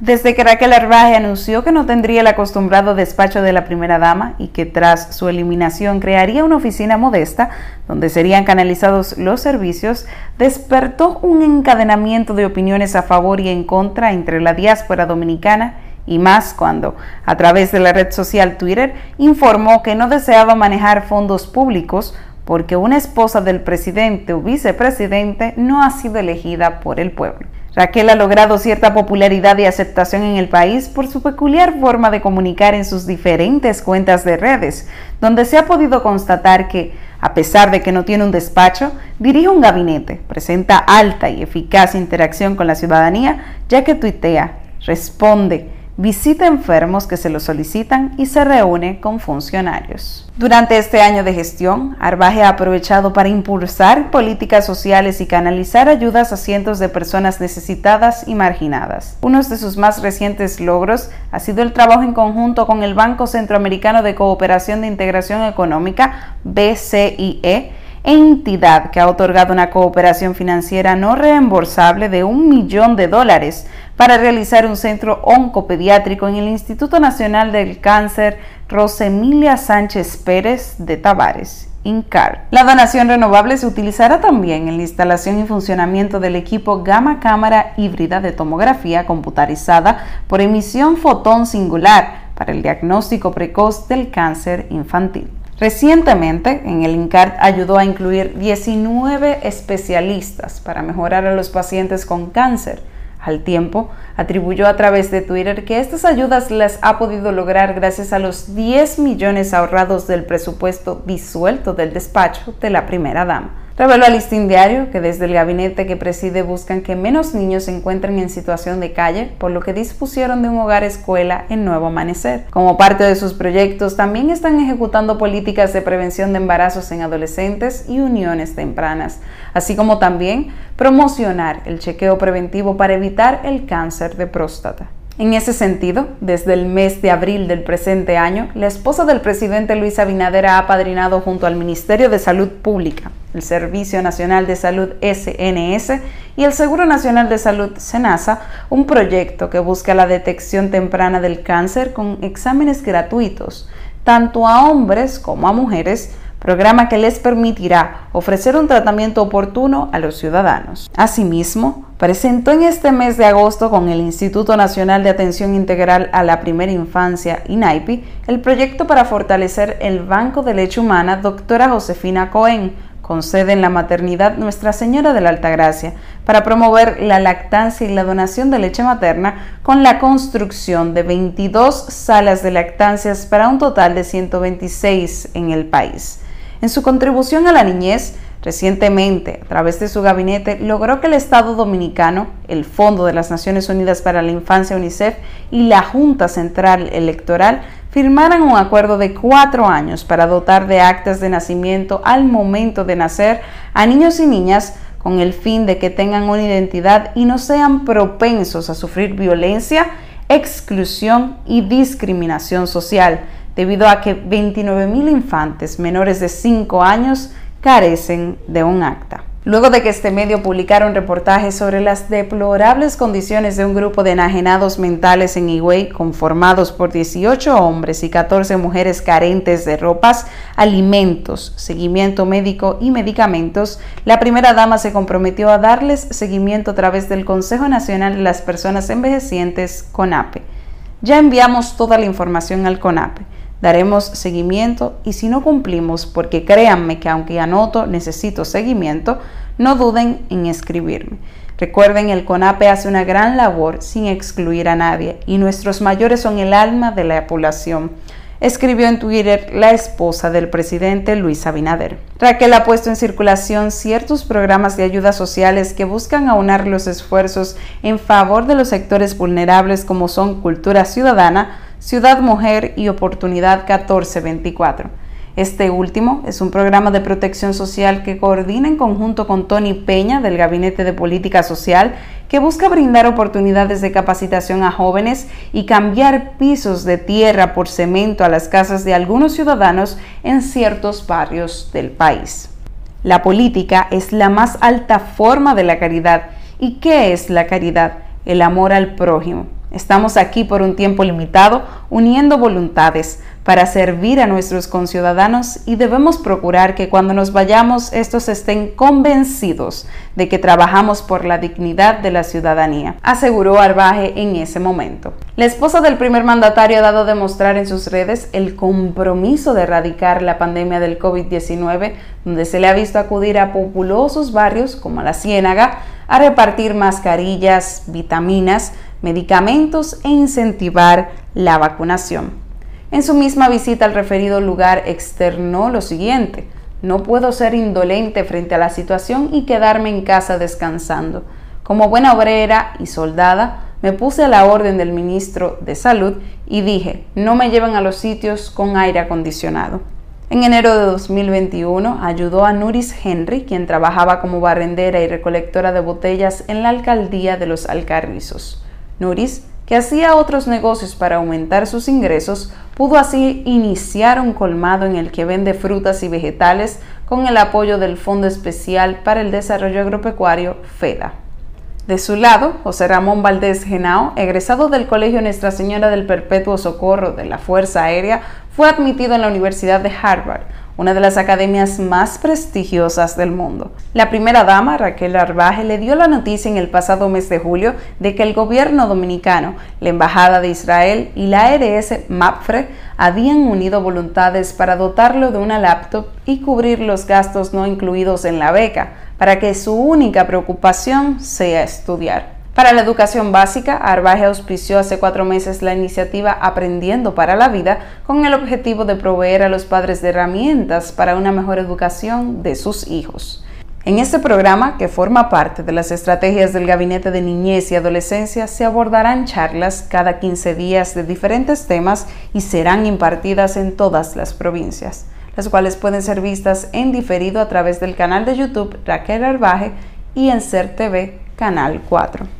Desde que Raquel Arbaje anunció que no tendría el acostumbrado despacho de la primera dama y que tras su eliminación crearía una oficina modesta donde serían canalizados los servicios, despertó un encadenamiento de opiniones a favor y en contra entre la diáspora dominicana y más cuando, a través de la red social Twitter, informó que no deseaba manejar fondos públicos porque una esposa del presidente o vicepresidente no ha sido elegida por el pueblo. Raquel ha logrado cierta popularidad y aceptación en el país por su peculiar forma de comunicar en sus diferentes cuentas de redes, donde se ha podido constatar que, a pesar de que no tiene un despacho, dirige un gabinete, presenta alta y eficaz interacción con la ciudadanía, ya que tuitea, responde, visita enfermos que se lo solicitan y se reúne con funcionarios. Durante este año de gestión, Arbaje ha aprovechado para impulsar políticas sociales y canalizar ayudas a cientos de personas necesitadas y marginadas. Uno de sus más recientes logros ha sido el trabajo en conjunto con el Banco Centroamericano de Cooperación de Integración Económica, BCIE, entidad que ha otorgado una cooperación financiera no reembolsable de un millón de dólares para realizar un centro oncopediátrico en el Instituto Nacional del Cáncer Rosemilia Sánchez Pérez de Tavares. INCAR. La donación renovable se utilizará también en la instalación y funcionamiento del equipo Gamma Cámara Híbrida de Tomografía Computarizada por emisión fotón singular para el diagnóstico precoz del cáncer infantil. Recientemente, en el INCAR ayudó a incluir 19 especialistas para mejorar a los pacientes con cáncer. Al tiempo, atribuyó a través de Twitter que estas ayudas las ha podido lograr gracias a los 10 millones ahorrados del presupuesto disuelto del despacho de la primera dama. Reveló al listín diario que desde el gabinete que preside buscan que menos niños se encuentren en situación de calle, por lo que dispusieron de un hogar escuela en Nuevo Amanecer. Como parte de sus proyectos, también están ejecutando políticas de prevención de embarazos en adolescentes y uniones tempranas, así como también promocionar el chequeo preventivo para evitar el cáncer de próstata. En ese sentido, desde el mes de abril del presente año, la esposa del presidente Luis Abinader ha apadrinado junto al Ministerio de Salud Pública, el Servicio Nacional de Salud SNS y el Seguro Nacional de Salud SENASA un proyecto que busca la detección temprana del cáncer con exámenes gratuitos, tanto a hombres como a mujeres, programa que les permitirá ofrecer un tratamiento oportuno a los ciudadanos. Asimismo, presentó en este mes de agosto con el Instituto Nacional de Atención Integral a la Primera Infancia, INAIPI, el proyecto para fortalecer el Banco de Leche Humana Doctora Josefina Cohen, con sede en la maternidad Nuestra Señora de la Altagracia, para promover la lactancia y la donación de leche materna con la construcción de 22 salas de lactancias para un total de 126 en el país. En su contribución a la niñez, recientemente, a través de su gabinete, logró que el Estado Dominicano, el Fondo de las Naciones Unidas para la Infancia UNICEF y la Junta Central Electoral firmaran un acuerdo de cuatro años para dotar de actas de nacimiento al momento de nacer a niños y niñas con el fin de que tengan una identidad y no sean propensos a sufrir violencia, exclusión y discriminación social debido a que 29.000 infantes menores de 5 años carecen de un acta. Luego de que este medio publicara un reportaje sobre las deplorables condiciones de un grupo de enajenados mentales en Higüey, conformados por 18 hombres y 14 mujeres carentes de ropas, alimentos, seguimiento médico y medicamentos, la primera dama se comprometió a darles seguimiento a través del Consejo Nacional de las Personas Envejecientes, CONAPE. Ya enviamos toda la información al CONAPE daremos seguimiento y si no cumplimos, porque créanme que aunque anoto necesito seguimiento, no duden en escribirme. Recuerden, el CONAPE hace una gran labor sin excluir a nadie y nuestros mayores son el alma de la población escribió en Twitter la esposa del presidente Luis Abinader. Raquel ha puesto en circulación ciertos programas de ayudas sociales que buscan aunar los esfuerzos en favor de los sectores vulnerables como son cultura ciudadana, Ciudad Mujer y Oportunidad 1424. Este último es un programa de protección social que coordina en conjunto con Tony Peña del Gabinete de Política Social que busca brindar oportunidades de capacitación a jóvenes y cambiar pisos de tierra por cemento a las casas de algunos ciudadanos en ciertos barrios del país. La política es la más alta forma de la caridad. ¿Y qué es la caridad? El amor al prójimo Estamos aquí por un tiempo limitado, uniendo voluntades para servir a nuestros conciudadanos y debemos procurar que cuando nos vayamos estos estén convencidos de que trabajamos por la dignidad de la ciudadanía, aseguró Arbaje en ese momento. La esposa del primer mandatario ha dado a demostrar en sus redes el compromiso de erradicar la pandemia del COVID-19, donde se le ha visto acudir a populosos barrios como la Ciénaga a repartir mascarillas, vitaminas, medicamentos e incentivar la vacunación. En su misma visita al referido lugar externó lo siguiente, no puedo ser indolente frente a la situación y quedarme en casa descansando. Como buena obrera y soldada, me puse a la orden del ministro de Salud y dije, no me lleven a los sitios con aire acondicionado. En enero de 2021 ayudó a Nuris Henry, quien trabajaba como barrendera y recolectora de botellas en la alcaldía de los Alcarrizos. Nuris, que hacía otros negocios para aumentar sus ingresos, pudo así iniciar un colmado en el que vende frutas y vegetales con el apoyo del Fondo Especial para el Desarrollo Agropecuario FEDA. De su lado, José Ramón Valdés Genao, egresado del Colegio Nuestra Señora del Perpetuo Socorro de la Fuerza Aérea, fue admitido en la Universidad de Harvard, una de las academias más prestigiosas del mundo. La primera dama, Raquel Arbaje, le dio la noticia en el pasado mes de julio de que el gobierno dominicano, la Embajada de Israel y la ARS MAPFRE habían unido voluntades para dotarlo de una laptop y cubrir los gastos no incluidos en la beca, para que su única preocupación sea estudiar. Para la educación básica, Arbaje auspició hace cuatro meses la iniciativa Aprendiendo para la Vida con el objetivo de proveer a los padres de herramientas para una mejor educación de sus hijos. En este programa, que forma parte de las estrategias del Gabinete de Niñez y Adolescencia, se abordarán charlas cada 15 días de diferentes temas y serán impartidas en todas las provincias, las cuales pueden ser vistas en diferido a través del canal de YouTube Raquel Arbaje y en CER TV Canal 4.